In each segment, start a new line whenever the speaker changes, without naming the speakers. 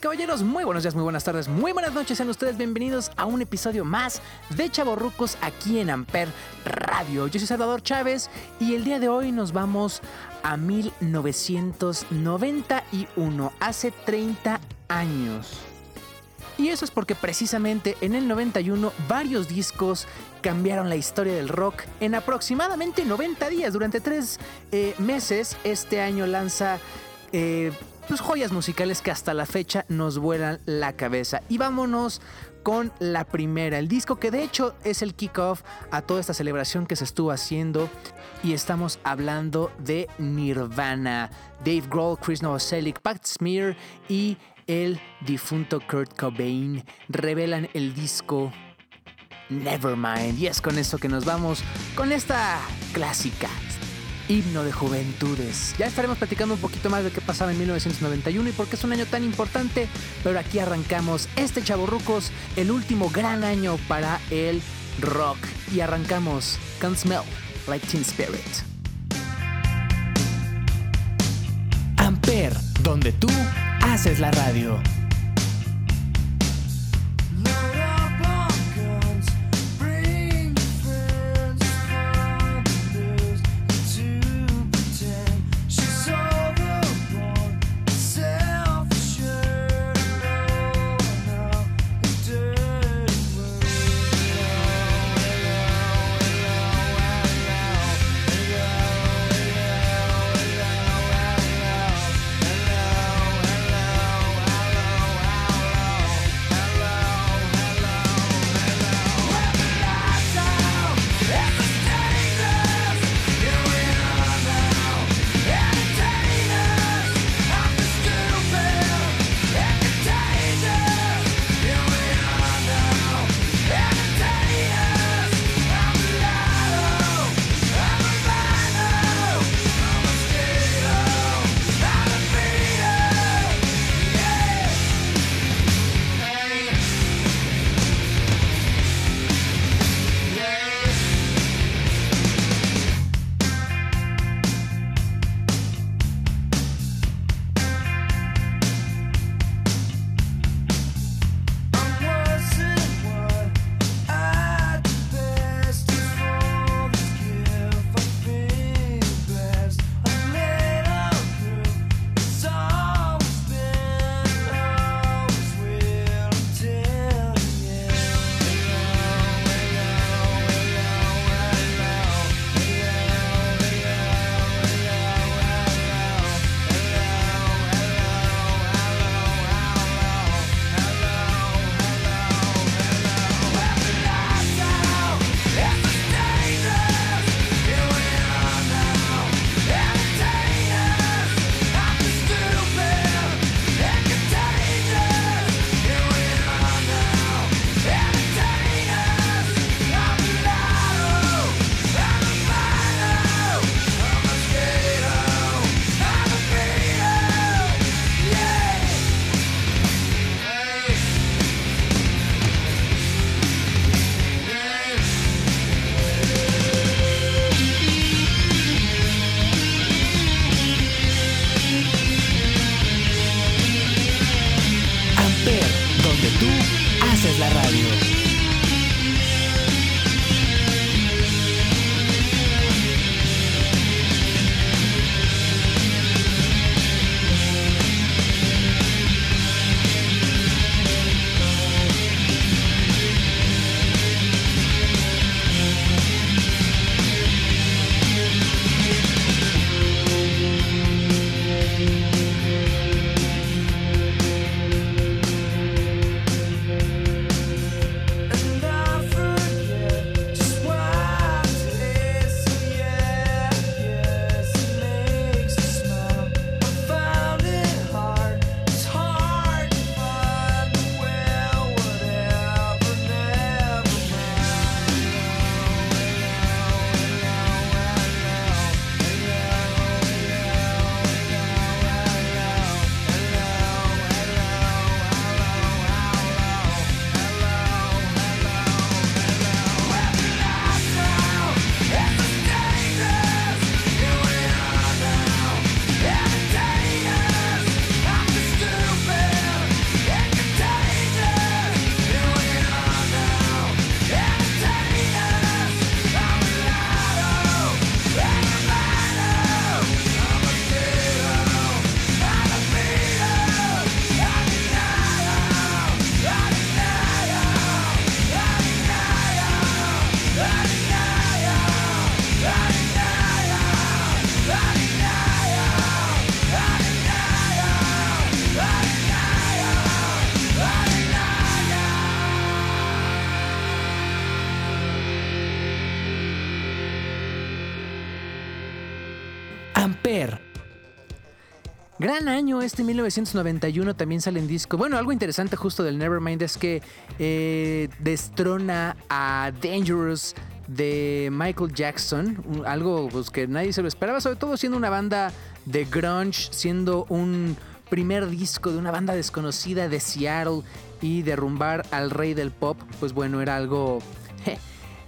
Caballeros, muy buenos días, muy buenas tardes, muy buenas noches. Sean ustedes bienvenidos a un episodio más de Chaborrucos aquí en Amper Radio. Yo soy Salvador Chávez y el día de hoy nos vamos a 1991, hace 30 años. Y eso es porque precisamente en el 91 varios discos cambiaron la historia del rock en aproximadamente 90 días. Durante tres eh, meses este año lanza eh, pues, joyas musicales que hasta la fecha nos vuelan la cabeza. Y vámonos con la primera, el disco que de hecho es el kickoff a toda esta celebración que se estuvo haciendo. Y estamos hablando de Nirvana, Dave Grohl, Chris Novoselic, Pat Smear y el difunto Kurt Cobain. Revelan el disco Nevermind. Y es con eso que nos vamos con esta clásica himno de juventudes. Ya estaremos platicando un poquito más de qué pasaba en 1991 y por qué es un año tan importante, pero aquí arrancamos este Chaborrucos, el último gran año para el rock. Y arrancamos Can't Smell Like Teen Spirit. Amper, donde tú haces la radio. Gran año este 1991 también sale en disco. Bueno, algo interesante justo del Nevermind es que eh, destrona a Dangerous de Michael Jackson, algo pues, que nadie se lo esperaba, sobre todo siendo una banda de grunge, siendo un primer disco de una banda desconocida de Seattle y derrumbar al rey del pop, pues bueno, era algo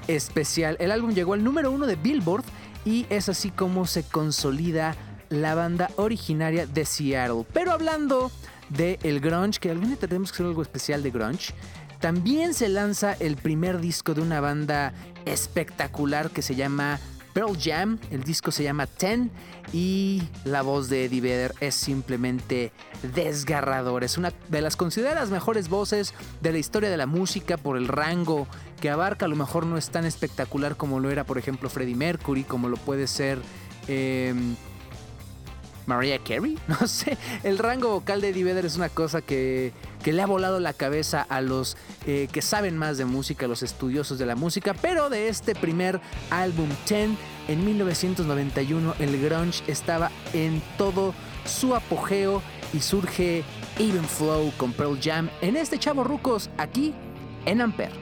especial. El álbum llegó al número uno de Billboard y es así como se consolida la banda originaria de Seattle. Pero hablando de el grunge, que algún día tenemos que hacer algo especial de grunge, también se lanza el primer disco de una banda espectacular que se llama Pearl Jam. El disco se llama Ten y la voz de Eddie Vedder es simplemente desgarradora. Es una de las consideradas mejores voces de la historia de la música por el rango que abarca. A lo mejor no es tan espectacular como lo era, por ejemplo, Freddie Mercury, como lo puede ser. Em, Mariah Carey, no sé. El rango vocal de Eddie es una cosa que, que le ha volado la cabeza a los eh, que saben más de música, a los estudiosos de la música. Pero de este primer álbum 10, en 1991, el grunge estaba en todo su apogeo y surge Even Flow con Pearl Jam en este Chavo Rucos aquí en Ampere.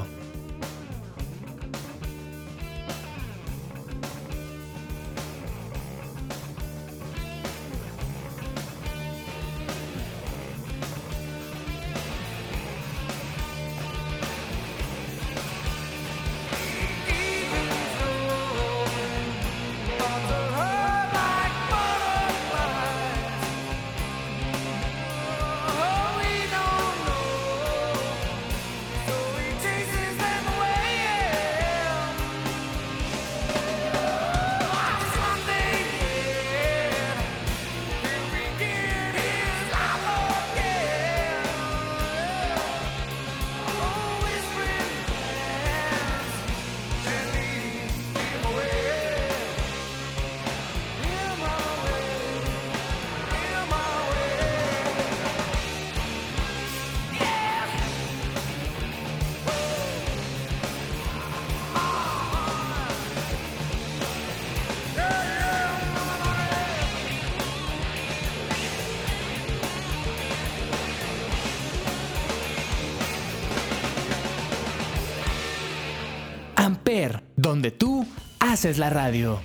Donde tú haces la radio.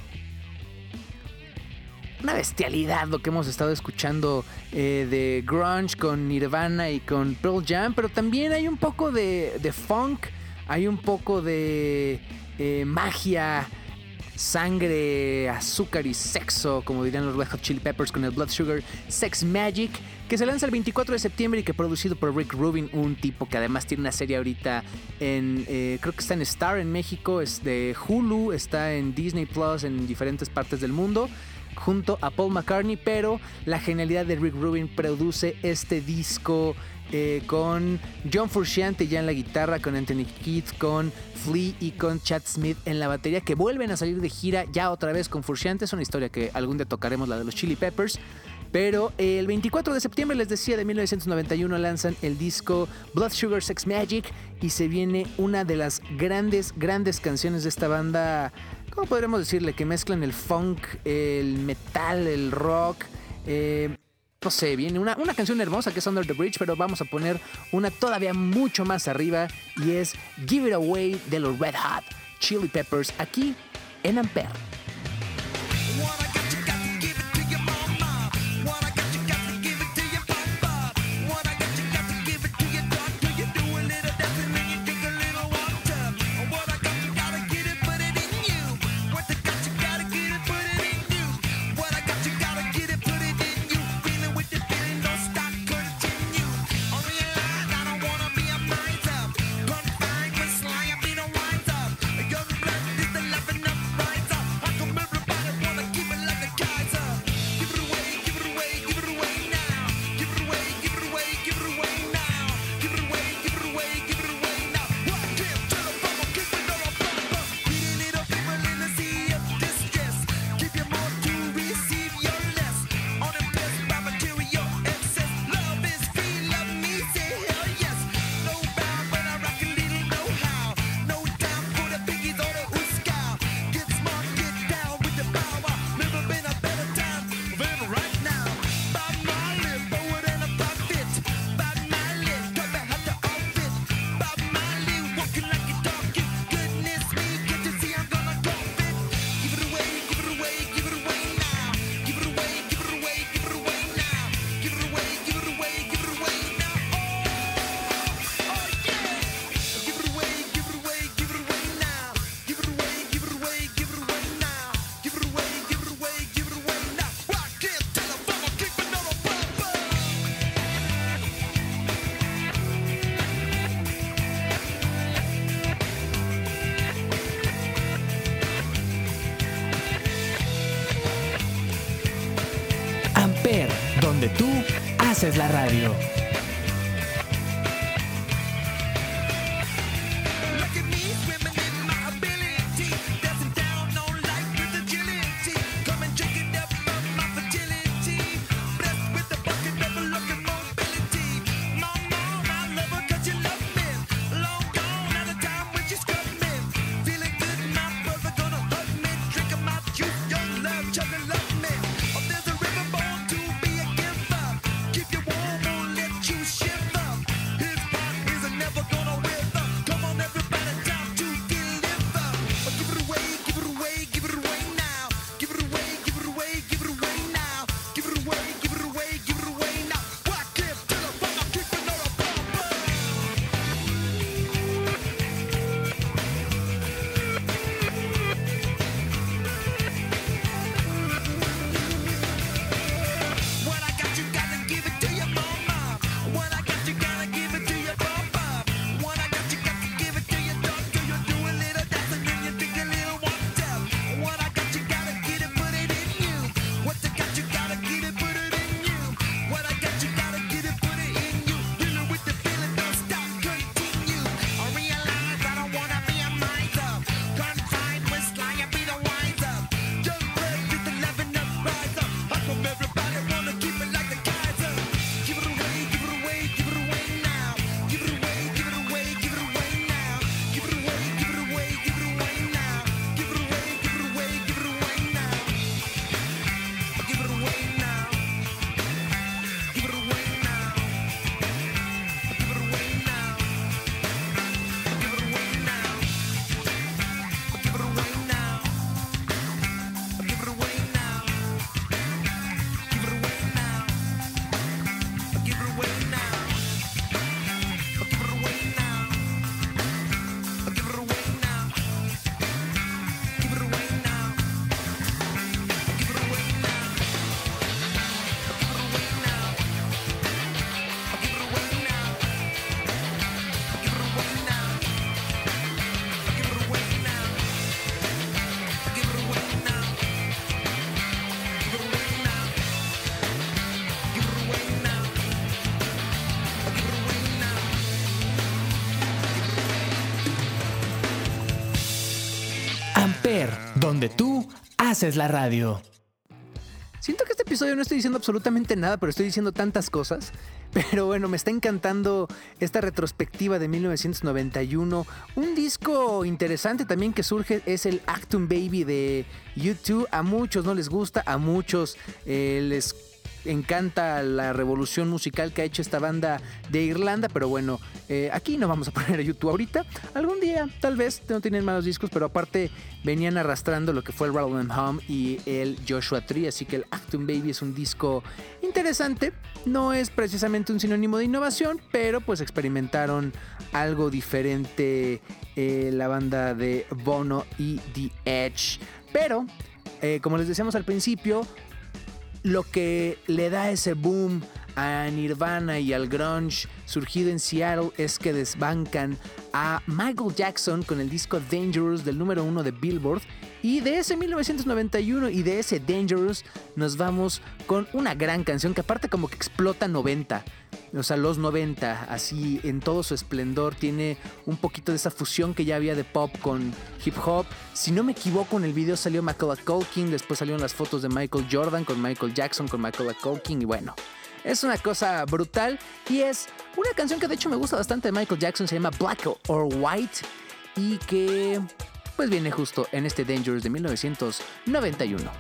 Una bestialidad lo que hemos estado escuchando eh, de grunge con Nirvana y con Pearl Jam, pero también hay un poco de, funk, hay un poco de eh, magia, sangre, azúcar y sexo, como dirían los Red Hot Chili Peppers con el Blood Sugar Sex Magic, que se lanza el 24 de septiembre y que producido por Rick Rubin, un tipo que además tiene una serie ahorita en, eh, creo que está en Star en México, es de Hulu, está en Disney Plus en diferentes partes del mundo junto a Paul McCartney, pero la genialidad de Rick Rubin produce este disco eh, con John Frusciante ya en la guitarra, con Anthony Keith, con Flea y con Chad Smith en la batería, que vuelven a salir de gira ya otra vez con Frusciante. Es una historia que algún día tocaremos, la de los Chili Peppers. Pero el 24 de septiembre, les decía, de 1991 lanzan el disco Blood Sugar Sex Magic y se viene una de las grandes, grandes canciones de esta banda, ¿cómo podríamos decirle? Que mezclan el funk, el metal, el rock. Eh, no sé, viene una, una canción hermosa que es Under the Bridge, pero vamos a poner una todavía mucho más arriba y es Give It Away de los Red Hot Chili Peppers aquí en Ampere. Tú haces la radio.
Donde tú haces la radio.
Siento que este episodio no estoy diciendo absolutamente nada, pero estoy diciendo tantas cosas. Pero bueno, me está encantando esta retrospectiva de 1991. Un disco interesante también que surge es el Actum Baby de YouTube. A muchos no les gusta, a muchos eh, les encanta la revolución musical que ha hecho esta banda de Irlanda, pero bueno, eh, aquí no vamos a poner a YouTube ahorita. Algún día, tal vez, no tienen malos discos, pero aparte venían arrastrando lo que fue el Rattle Home y el Joshua Tree, así que el Acton Baby es un disco interesante. No es precisamente un sinónimo de innovación, pero pues experimentaron algo diferente eh, la banda de Bono y The Edge. Pero, eh, como les decíamos al principio, lo que le da ese boom a Nirvana y al grunge surgido en Seattle es que desbancan a Michael Jackson con el disco Dangerous del número uno de Billboard y de ese 1991 y de ese Dangerous nos vamos con una gran canción que aparte como que explota 90 o sea, los 90, así en todo su esplendor, tiene un poquito de esa fusión que ya había de pop con hip hop. Si no me equivoco, en el video salió Michael Culkin, después salieron las fotos de Michael Jordan con Michael Jackson, con Michael Culkin, y bueno, es una cosa brutal y es una canción que de hecho me gusta bastante de Michael Jackson, se llama Black or White, y que pues viene justo en este Dangerous de 1991.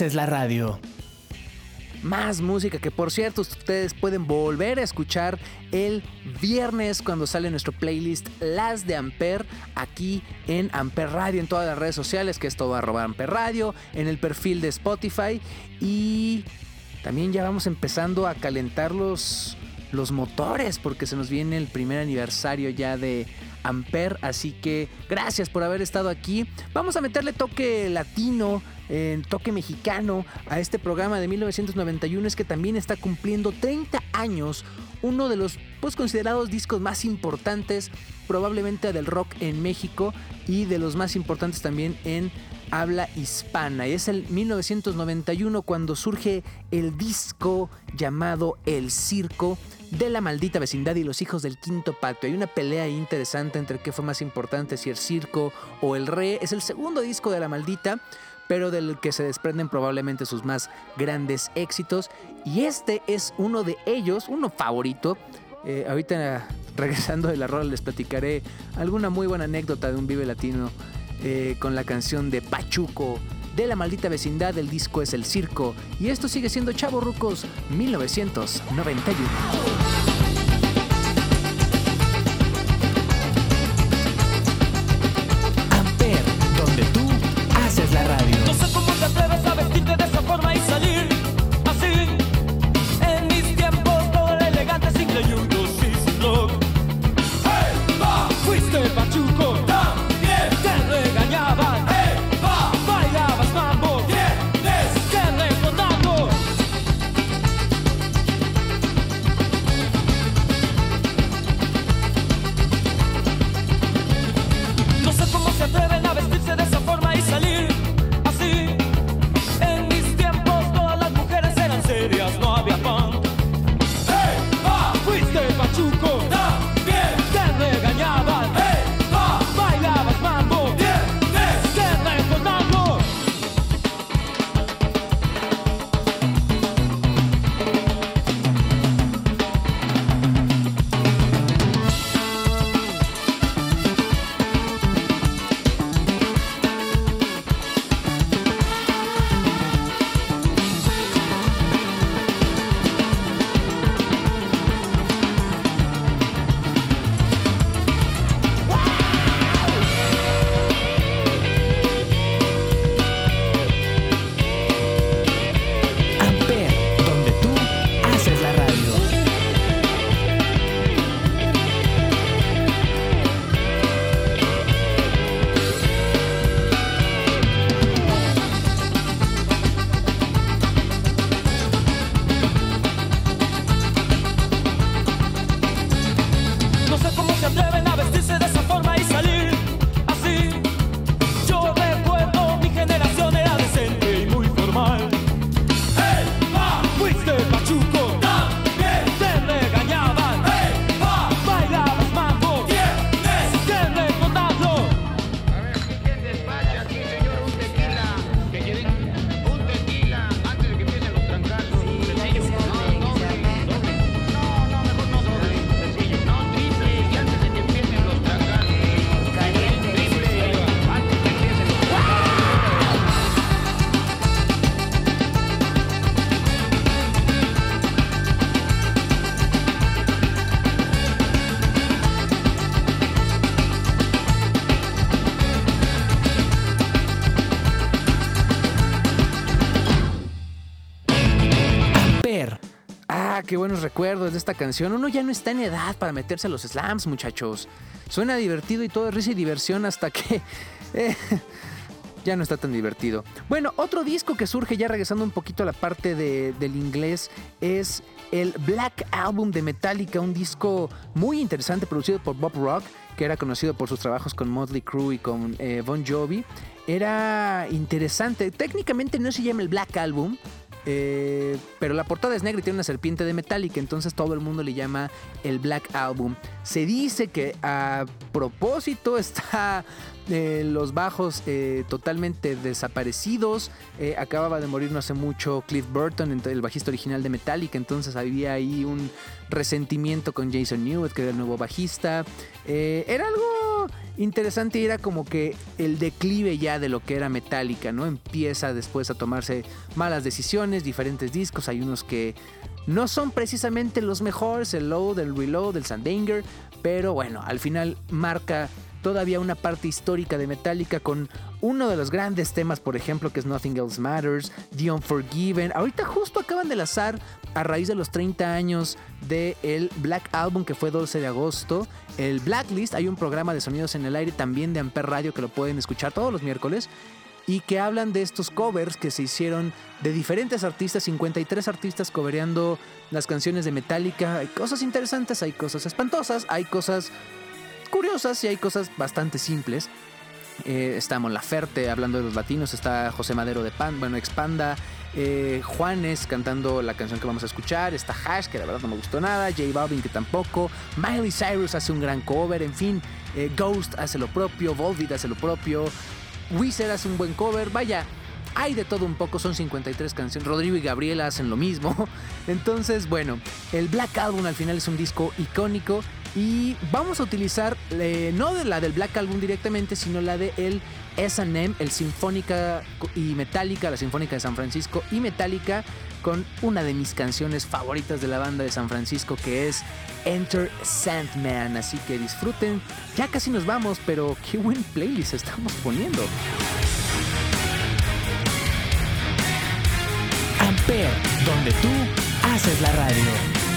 Es la radio.
Más música que por cierto ustedes pueden volver a escuchar el viernes cuando sale nuestro playlist Las de Amper aquí en Amper Radio en todas las redes sociales que es todo arroba Amper Radio en el perfil de Spotify y también ya vamos empezando a calentar los los motores, porque se nos viene el primer aniversario ya de Ampere. Así que gracias por haber estado aquí. Vamos a meterle toque latino, eh, toque mexicano a este programa de 1991. Es que también está cumpliendo 30 años. Uno de los pues, considerados discos más importantes, probablemente del rock en México y de los más importantes también en habla hispana. Y es el 1991 cuando surge el disco llamado El Circo de la maldita vecindad y los hijos del quinto patio. Hay una pelea interesante entre qué fue más importante, si el circo o el re. Es el segundo disco de la maldita, pero del que se desprenden probablemente sus más grandes éxitos. Y este es uno de ellos, uno favorito. Eh, ahorita regresando de la les platicaré alguna muy buena anécdota de un Vive Latino eh, con la canción de Pachuco de la maldita vecindad del disco es El Circo y esto sigue siendo Chavo Rucos 1991. De esta canción. Uno ya no está en edad para meterse a los slams, muchachos. Suena divertido y todo es risa y diversión hasta que... Eh, ya no está tan divertido. Bueno, otro disco que surge ya regresando un poquito a la parte del inglés es el Black Album de Metallica, un disco muy interesante producido por Bob Rock, que era conocido por sus trabajos con Motley Crue y con eh, Bon Jovi. Era interesante. Técnicamente no se llama el Black Album, eh, pero la portada es negra y tiene una serpiente de Metallica, entonces todo el mundo le llama el Black Album. Se dice que a propósito está eh, los bajos eh, totalmente desaparecidos. acababa de morir no hace mucho Cliff Burton, el bajista original de Metallica, entonces había ahí un resentimiento con Jason Newett, que era el nuevo bajista. era algo interesante era como que el declive ya de lo que era Metallica, ¿no? Empieza después a tomarse malas decisiones, diferentes discos, hay unos que no son precisamente los mejores, el Load, el Reload, el Sandanger, pero bueno, al final marca todavía una parte histórica de Metallica con uno de los grandes temas, por ejemplo, que es Nothing Else Matters, The Unforgiven. Ahorita justo acaban de lanzar a raíz de los 30 años del el Black Album que fue 12 de agosto. El Blacklist, hay un programa de sonidos en el aire también de Amper Radio que lo pueden escuchar todos los miércoles y que hablan de estos covers que se hicieron de diferentes artistas, 53 artistas covereando las canciones de Metallica. Hay cosas interesantes, hay cosas espantosas, hay cosas curiosas y hay cosas bastante simples. Eh, está Mon Laferte hablando de los latinos, está José Madero de Pan, bueno, Expanda, eh, Juanes cantando la canción que vamos a escuchar, está Hash, que la verdad no me gustó nada, J Balvin que tampoco, Miley Cyrus hace un gran cover, en fin, eh, Ghost hace lo propio, Volvid hace lo propio, Wizard hace un buen cover, vaya, hay de todo un poco, son 53 canciones. Rodrigo y Gabriela hacen lo mismo. Entonces, bueno, el Black Album al final es un disco icónico y vamos a utilizar eh, no de la del Black Album directamente, sino la de el SM, el Sinfónica y Metallica, la Sinfónica de San Francisco y Metallica con una de mis canciones favoritas de la banda de San Francisco que es Enter Sandman. Así que disfruten. Ya casi nos vamos, pero qué buen playlist estamos poniendo.
Amper, donde tú haces la radio.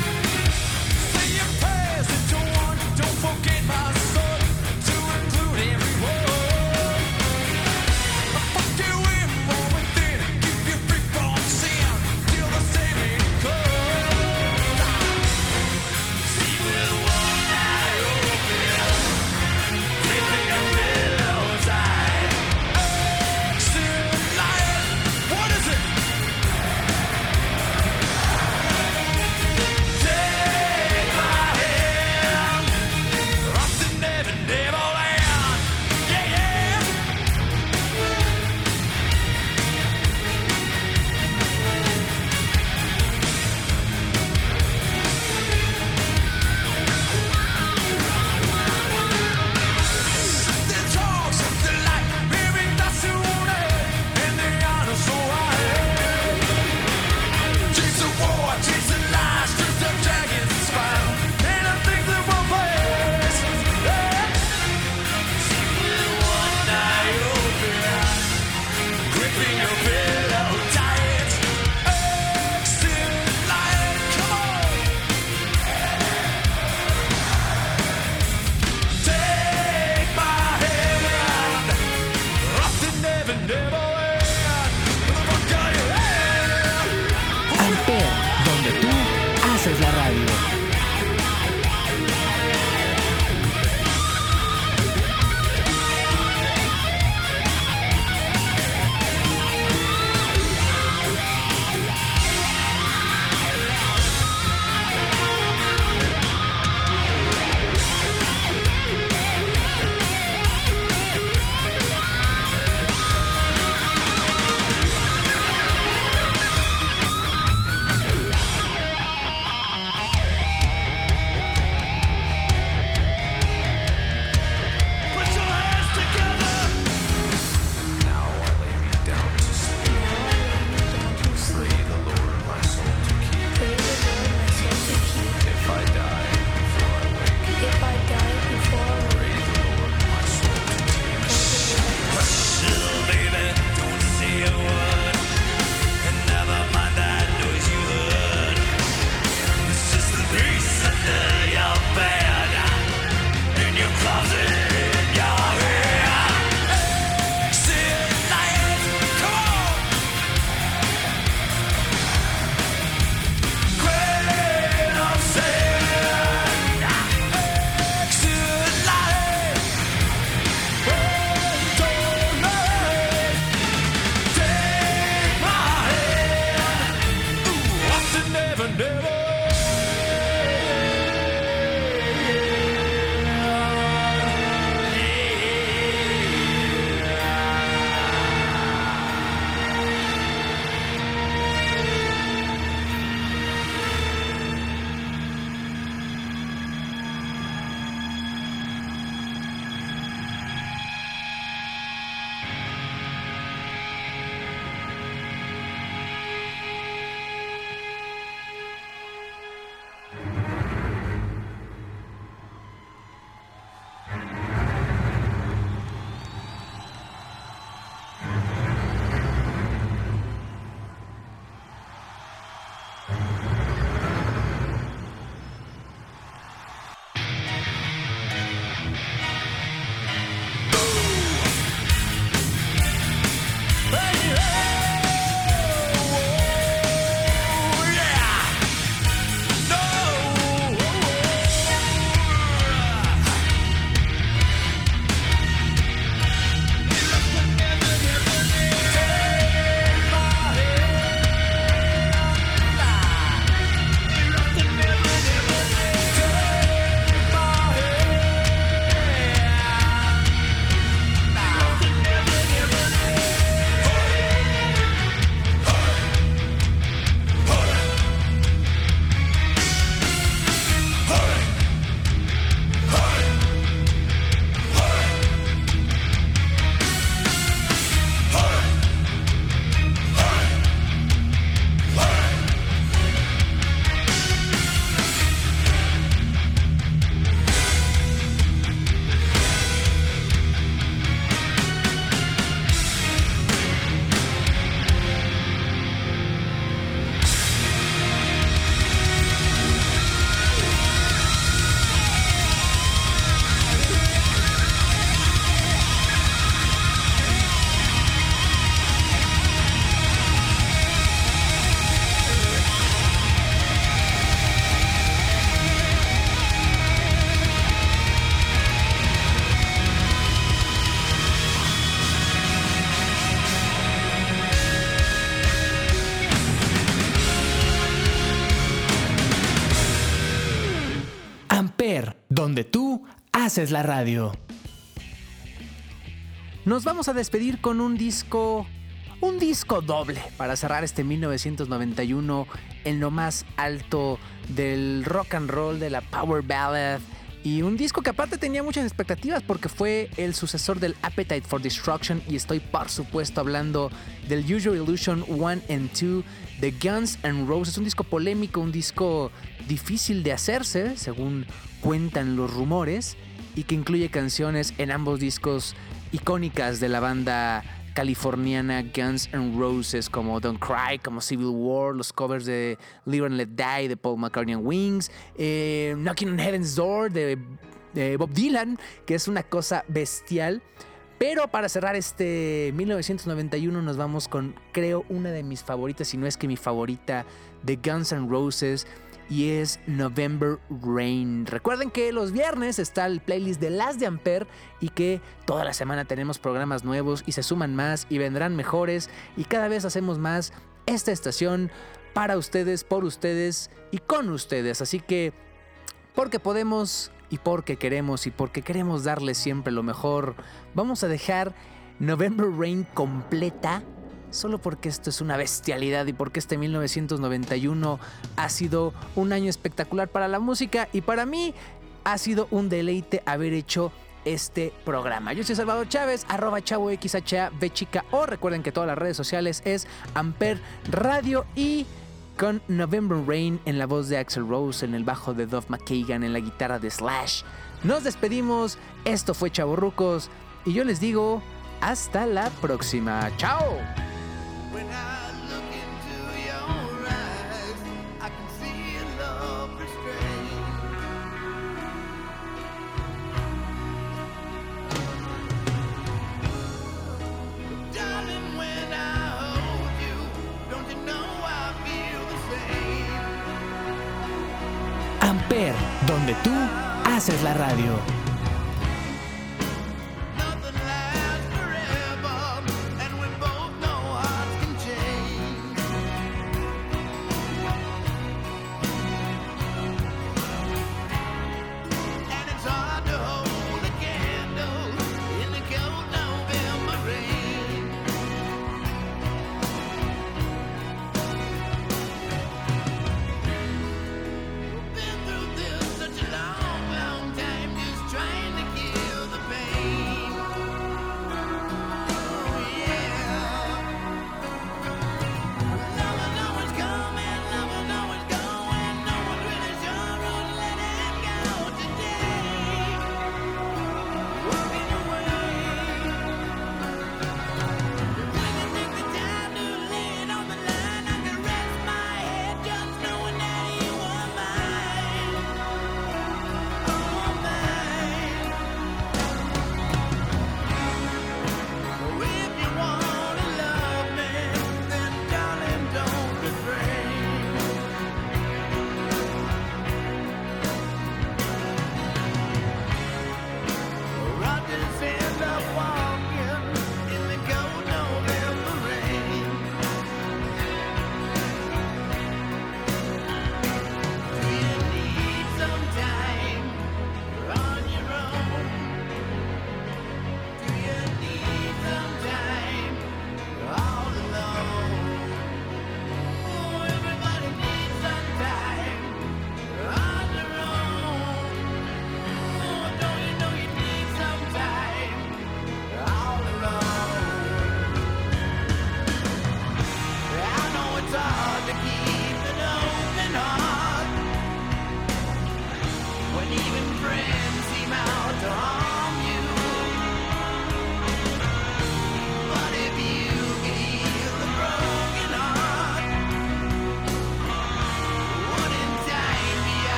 Donde tú haces la radio.
Nos vamos a despedir con un disco, un disco doble para cerrar este 1991 en lo más alto del rock and roll, de la power ballad. Y un disco que aparte tenía muchas expectativas porque fue el sucesor del Appetite for Destruction y estoy por supuesto hablando del Usual Illusion 1 and 2 de Guns N' Roses. Un disco polémico, un disco difícil de hacerse, según cuentan los rumores, y que incluye canciones en ambos discos icónicas de la banda californiana Guns N' Roses como Don't Cry, como Civil War, los covers de Live and Let Die de Paul McCartney and Wings, eh, Knocking on Heaven's Door de, de Bob Dylan, que es una cosa bestial. Pero para cerrar este 1991 nos vamos con creo una de mis favoritas, si no es que mi favorita, de Guns N' Roses y es November Rain. Recuerden que los viernes está el playlist de Las de Ampere y que toda la semana tenemos programas nuevos y se suman más y vendrán mejores y cada vez hacemos más esta estación para ustedes, por ustedes y con ustedes. Así que porque podemos y porque queremos y porque queremos darles siempre lo mejor, vamos a dejar November Rain completa solo porque esto es una bestialidad y porque este 1991 ha sido un año espectacular para la música y para mí ha sido un deleite haber hecho este programa. Yo soy Salvador Chávez, arroba chavo chica o recuerden que todas las redes sociales es Amper Radio y con November Rain en la voz de Axel Rose, en el bajo de Dove McKagan, en la guitarra de Slash. Nos despedimos, esto fue Chavorrucos y yo les digo hasta la próxima. ¡Chao!
Tú haces la radio.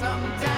sometimes.